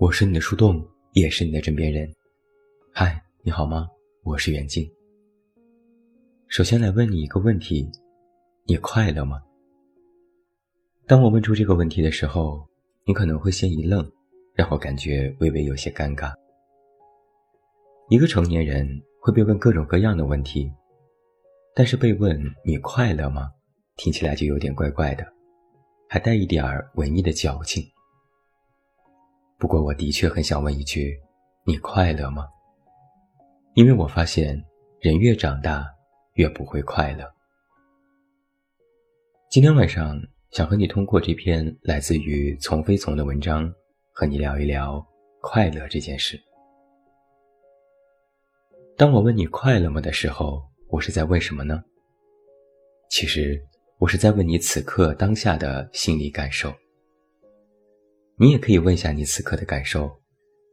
我是你的树洞，也是你的枕边人。嗨，你好吗？我是袁静。首先来问你一个问题：你快乐吗？当我问出这个问题的时候，你可能会先一愣，然后感觉微微有些尴尬。一个成年人会被问各种各样的问题，但是被问你快乐吗，听起来就有点怪怪的，还带一点儿文艺的矫情。不过我的确很想问一句：你快乐吗？因为我发现人越长大越不会快乐。今天晚上想和你通过这篇来自于从飞从的文章，和你聊一聊快乐这件事。当我问你快乐吗的时候，我是在问什么呢？其实我是在问你此刻当下的心理感受。你也可以问下你此刻的感受，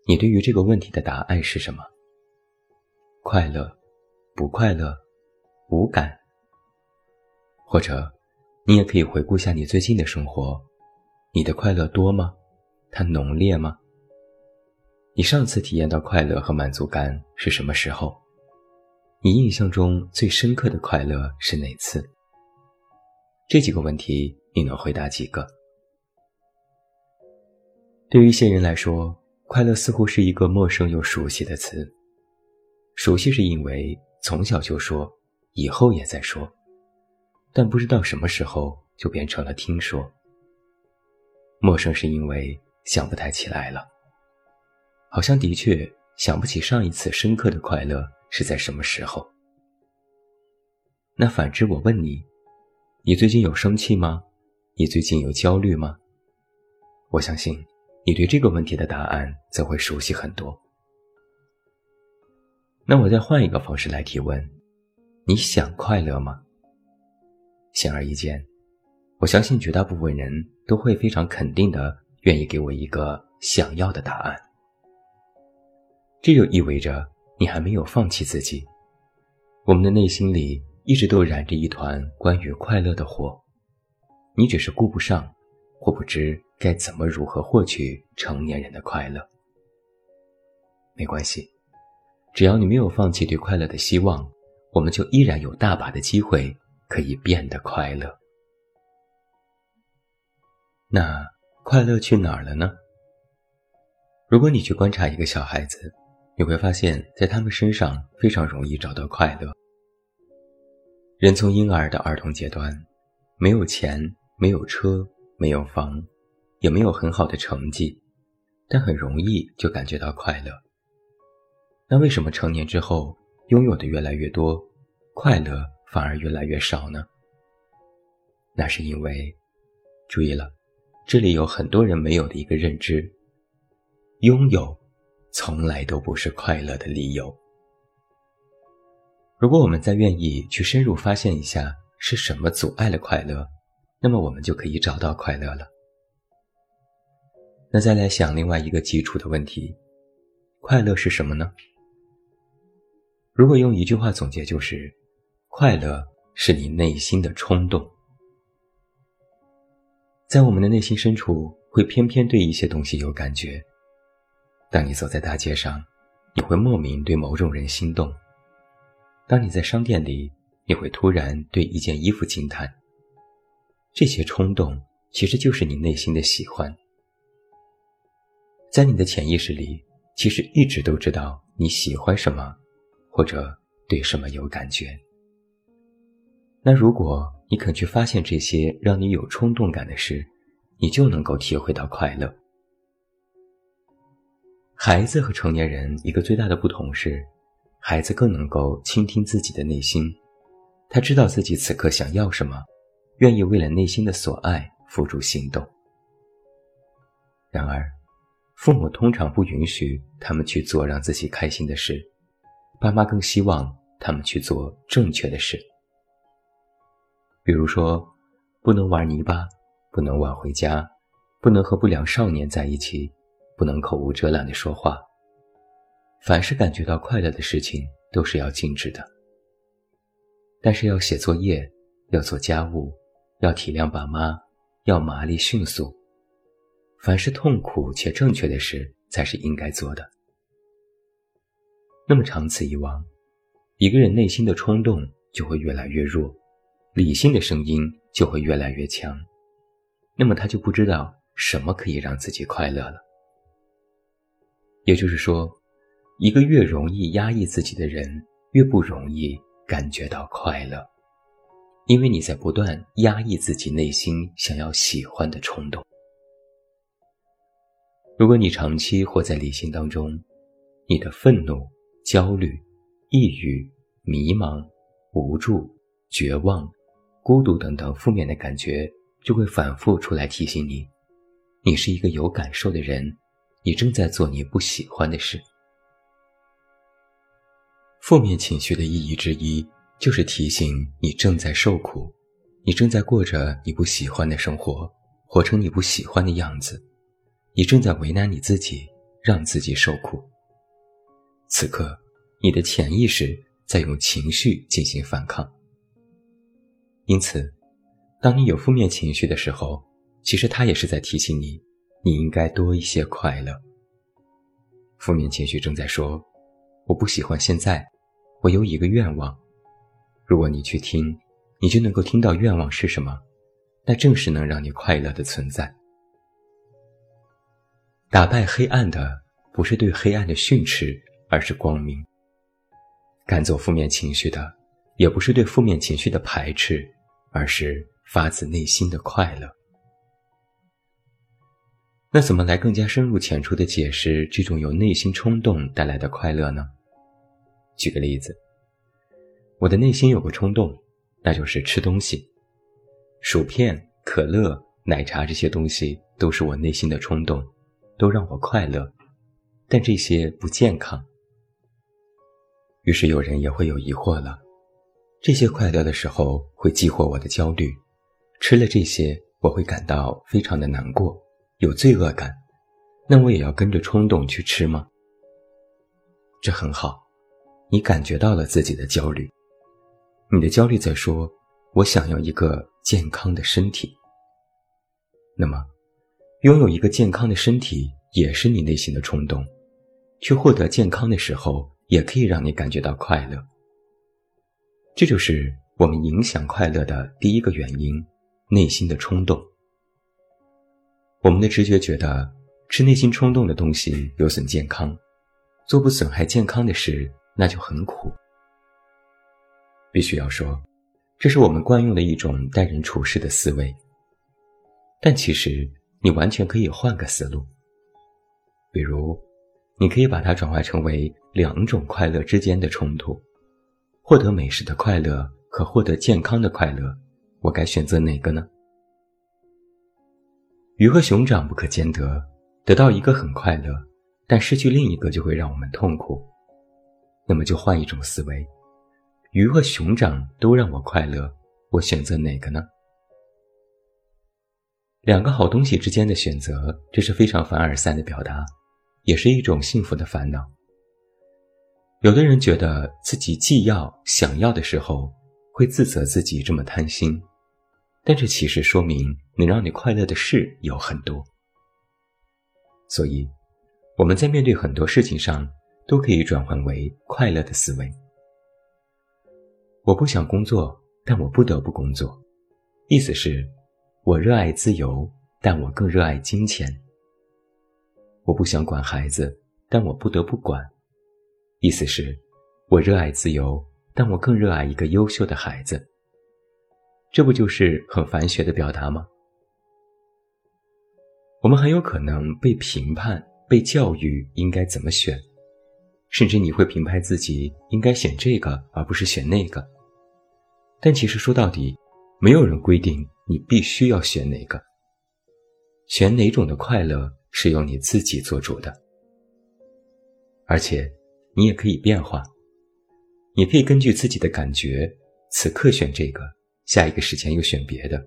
你对于这个问题的答案是什么？快乐，不快乐，无感。或者，你也可以回顾一下你最近的生活，你的快乐多吗？它浓烈吗？你上次体验到快乐和满足感是什么时候？你印象中最深刻的快乐是哪次？这几个问题，你能回答几个？对于一些人来说，快乐似乎是一个陌生又熟悉的词。熟悉是因为从小就说，以后也在说，但不知道什么时候就变成了听说。陌生是因为想不太起来了，好像的确想不起上一次深刻的快乐是在什么时候。那反之，我问你，你最近有生气吗？你最近有焦虑吗？我相信。你对这个问题的答案则会熟悉很多。那我再换一个方式来提问：你想快乐吗？显而易见，我相信绝大部分人都会非常肯定的愿意给我一个想要的答案。这就意味着你还没有放弃自己。我们的内心里一直都燃着一团关于快乐的火，你只是顾不上，或不知。该怎么如何获取成年人的快乐？没关系，只要你没有放弃对快乐的希望，我们就依然有大把的机会可以变得快乐。那快乐去哪儿了呢？如果你去观察一个小孩子，你会发现在他们身上非常容易找到快乐。人从婴儿的儿童阶段，没有钱，没有车，没有房。也没有很好的成绩，但很容易就感觉到快乐。那为什么成年之后拥有的越来越多，快乐反而越来越少呢？那是因为，注意了，这里有很多人没有的一个认知：拥有从来都不是快乐的理由。如果我们再愿意去深入发现一下是什么阻碍了快乐，那么我们就可以找到快乐了。那再来想另外一个基础的问题：快乐是什么呢？如果用一句话总结，就是快乐是你内心的冲动。在我们的内心深处，会偏偏对一些东西有感觉。当你走在大街上，你会莫名对某种人心动；当你在商店里，你会突然对一件衣服惊叹。这些冲动其实就是你内心的喜欢。在你的潜意识里，其实一直都知道你喜欢什么，或者对什么有感觉。那如果你肯去发现这些让你有冲动感的事，你就能够体会到快乐。孩子和成年人一个最大的不同是，孩子更能够倾听自己的内心，他知道自己此刻想要什么，愿意为了内心的所爱付诸行动。然而。父母通常不允许他们去做让自己开心的事，爸妈更希望他们去做正确的事。比如说，不能玩泥巴，不能晚回家，不能和不良少年在一起，不能口无遮拦的说话。凡是感觉到快乐的事情，都是要禁止的。但是要写作业，要做家务，要体谅爸妈，要麻利迅速。凡是痛苦且正确的事，才是应该做的。那么长此以往，一个人内心的冲动就会越来越弱，理性的声音就会越来越强，那么他就不知道什么可以让自己快乐了。也就是说，一个越容易压抑自己的人，越不容易感觉到快乐，因为你在不断压抑自己内心想要喜欢的冲动。如果你长期活在理性当中，你的愤怒。焦虑、抑郁、迷茫、无助、绝望、孤独等等负面的感觉就会反复出来提醒你，你是一个有感受的人，你正在做你不喜欢的事。负面情绪的意义之一就是提醒你正在受苦，你正在过着你不喜欢的生活，活成你不喜欢的样子，你正在为难你自己，让自己受苦。此刻，你的潜意识在用情绪进行反抗。因此，当你有负面情绪的时候，其实它也是在提醒你，你应该多一些快乐。负面情绪正在说：“我不喜欢现在，我有一个愿望。”如果你去听，你就能够听到愿望是什么，那正是能让你快乐的存在。打败黑暗的，不是对黑暗的训斥。而是光明。赶走负面情绪的，也不是对负面情绪的排斥，而是发自内心的快乐。那怎么来更加深入浅出的解释这种由内心冲动带来的快乐呢？举个例子，我的内心有个冲动，那就是吃东西，薯片、可乐、奶茶这些东西都是我内心的冲动，都让我快乐，但这些不健康。于是有人也会有疑惑了：这些快乐的时候会激活我的焦虑，吃了这些我会感到非常的难过，有罪恶感，那我也要跟着冲动去吃吗？这很好，你感觉到了自己的焦虑，你的焦虑在说：“我想要一个健康的身体。”那么，拥有一个健康的身体也是你内心的冲动，去获得健康的时候。也可以让你感觉到快乐，这就是我们影响快乐的第一个原因——内心的冲动。我们的直觉觉得吃内心冲动的东西有损健康，做不损害健康的事那就很苦。必须要说，这是我们惯用的一种待人处事的思维。但其实你完全可以换个思路，比如。你可以把它转化成为两种快乐之间的冲突：获得美食的快乐和获得健康的快乐，我该选择哪个呢？鱼和熊掌不可兼得，得到一个很快乐，但失去另一个就会让我们痛苦。那么就换一种思维：鱼和熊掌都让我快乐，我选择哪个呢？两个好东西之间的选择，这是非常凡尔赛的表达。也是一种幸福的烦恼。有的人觉得自己既要想要的时候，会自责自己这么贪心，但这其实说明能让你快乐的事有很多。所以，我们在面对很多事情上，都可以转换为快乐的思维。我不想工作，但我不得不工作，意思是，我热爱自由，但我更热爱金钱。我不想管孩子，但我不得不管。意思是，我热爱自由，但我更热爱一个优秀的孩子。这不就是很繁学的表达吗？我们很有可能被评判、被教育应该怎么选，甚至你会评判自己应该选这个而不是选那个。但其实说到底，没有人规定你必须要选哪个，选哪种的快乐。是由你自己做主的，而且你也可以变化，你可以根据自己的感觉，此刻选这个，下一个时间又选别的，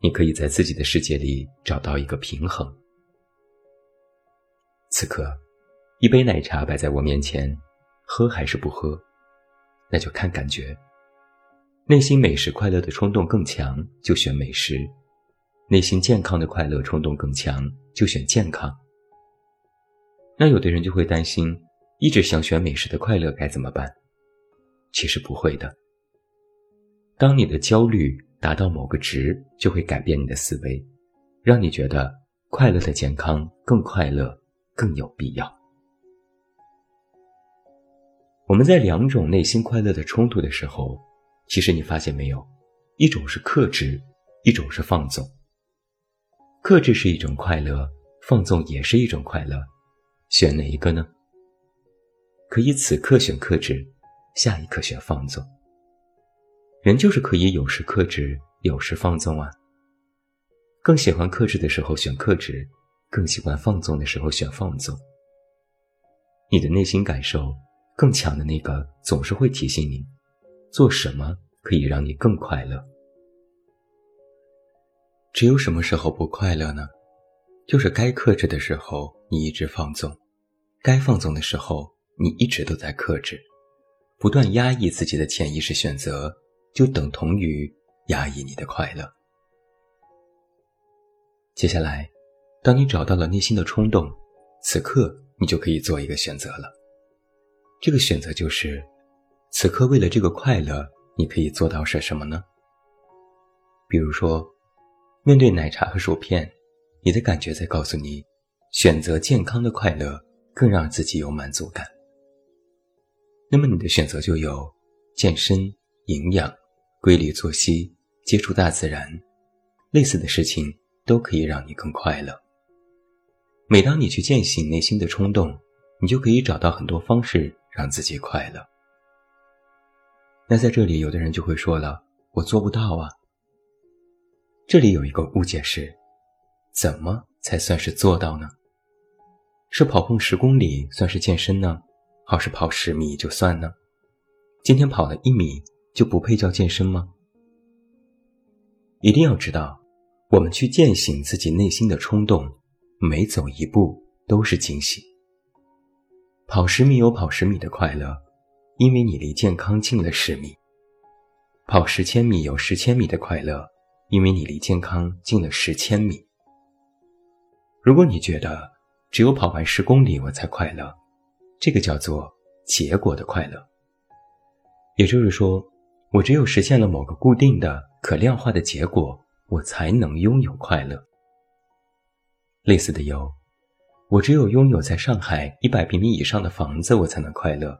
你可以在自己的世界里找到一个平衡。此刻，一杯奶茶摆在我面前，喝还是不喝，那就看感觉。内心美食快乐的冲动更强，就选美食。内心健康的快乐冲动更强，就选健康。那有的人就会担心，一直想选美食的快乐该怎么办？其实不会的。当你的焦虑达到某个值，就会改变你的思维，让你觉得快乐的健康更快乐，更有必要。我们在两种内心快乐的冲突的时候，其实你发现没有，一种是克制，一种是放纵。克制是一种快乐，放纵也是一种快乐。选哪一个呢？可以此刻选克制，下一刻选放纵。人就是可以有时克制，有时放纵啊。更喜欢克制的时候选克制，更喜欢放纵的时候选放纵。你的内心感受更强的那个，总是会提醒你，做什么可以让你更快乐。只有什么时候不快乐呢？就是该克制的时候，你一直放纵；该放纵的时候，你一直都在克制，不断压抑自己的潜意识选择，就等同于压抑你的快乐。接下来，当你找到了内心的冲动，此刻你就可以做一个选择了。这个选择就是：此刻为了这个快乐，你可以做到些什么呢？比如说，面对奶茶和薯片。你的感觉在告诉你，选择健康的快乐更让自己有满足感。那么你的选择就有健身、营养、规律作息、接触大自然，类似的事情都可以让你更快乐。每当你去践行内心的冲动，你就可以找到很多方式让自己快乐。那在这里，有的人就会说了：“我做不到啊。”这里有一个误解是。怎么才算是做到呢？是跑步十公里算是健身呢，还是跑十米就算呢？今天跑了一米就不配叫健身吗？一定要知道，我们去践行自己内心的冲动，每走一步都是惊喜。跑十米有跑十米的快乐，因为你离健康近了十米；跑十千米有十千米的快乐，因为你离健康近了十千米。如果你觉得只有跑完十公里我才快乐，这个叫做结果的快乐。也就是说，我只有实现了某个固定的、可量化的结果，我才能拥有快乐。类似的有，我只有拥有在上海一百平米以上的房子，我才能快乐；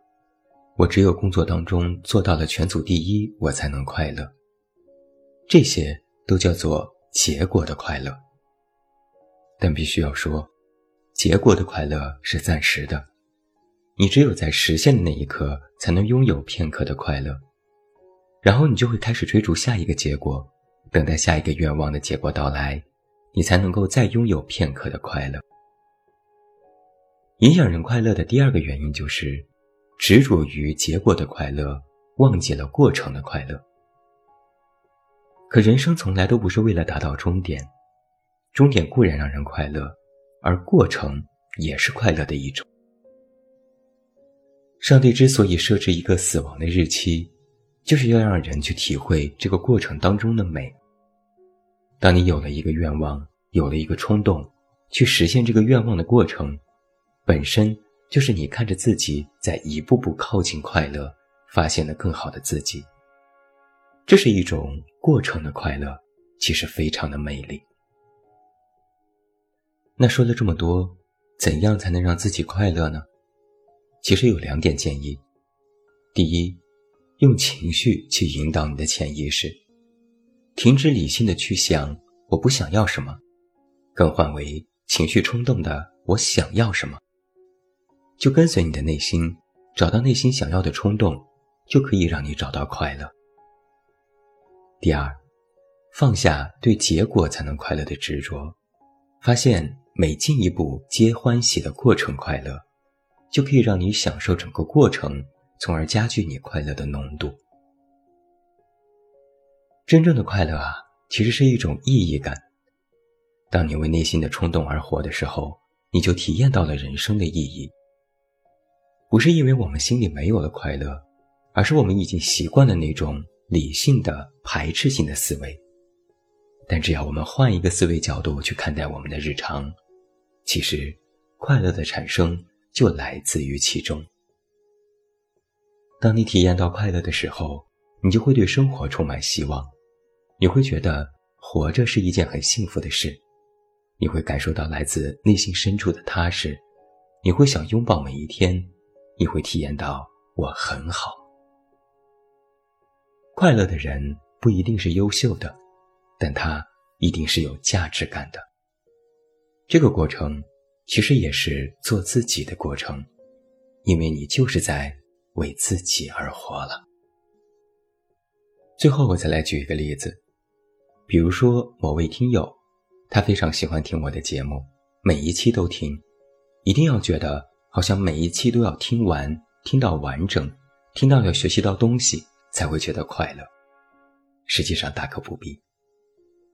我只有工作当中做到了全组第一，我才能快乐。这些都叫做结果的快乐。但必须要说，结果的快乐是暂时的，你只有在实现的那一刻，才能拥有片刻的快乐，然后你就会开始追逐下一个结果，等待下一个愿望的结果到来，你才能够再拥有片刻的快乐。影响人快乐的第二个原因就是，执着于结果的快乐，忘记了过程的快乐。可人生从来都不是为了达到终点。终点固然让人快乐，而过程也是快乐的一种。上帝之所以设置一个死亡的日期，就是要让人去体会这个过程当中的美。当你有了一个愿望，有了一个冲动，去实现这个愿望的过程，本身就是你看着自己在一步步靠近快乐，发现了更好的自己。这是一种过程的快乐，其实非常的美丽。那说了这么多，怎样才能让自己快乐呢？其实有两点建议：第一，用情绪去引导你的潜意识，停止理性的去想我不想要什么，更换为情绪冲动的我想要什么，就跟随你的内心，找到内心想要的冲动，就可以让你找到快乐。第二，放下对结果才能快乐的执着，发现。每进一步皆欢喜的过程快乐，就可以让你享受整个过程，从而加剧你快乐的浓度。真正的快乐啊，其实是一种意义感。当你为内心的冲动而活的时候，你就体验到了人生的意义。不是因为我们心里没有了快乐，而是我们已经习惯了那种理性的排斥性的思维。但只要我们换一个思维角度去看待我们的日常，其实快乐的产生就来自于其中。当你体验到快乐的时候，你就会对生活充满希望，你会觉得活着是一件很幸福的事，你会感受到来自内心深处的踏实，你会想拥抱每一天，你会体验到我很好。快乐的人不一定是优秀的，但他一定是有价值感的。这个过程其实也是做自己的过程，因为你就是在。为自己而活了。最后，我再来举一个例子，比如说某位听友，他非常喜欢听我的节目，每一期都听，一定要觉得好像每一期都要听完，听到完整，听到要学习到东西才会觉得快乐。实际上大可不必，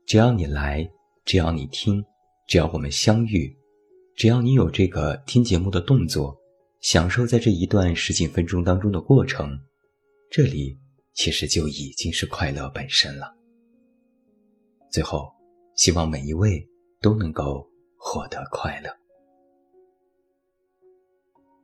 只要你来，只要你听，只要我们相遇，只要你有这个听节目的动作。享受在这一段十几分钟当中的过程，这里其实就已经是快乐本身了。最后，希望每一位都能够获得快乐。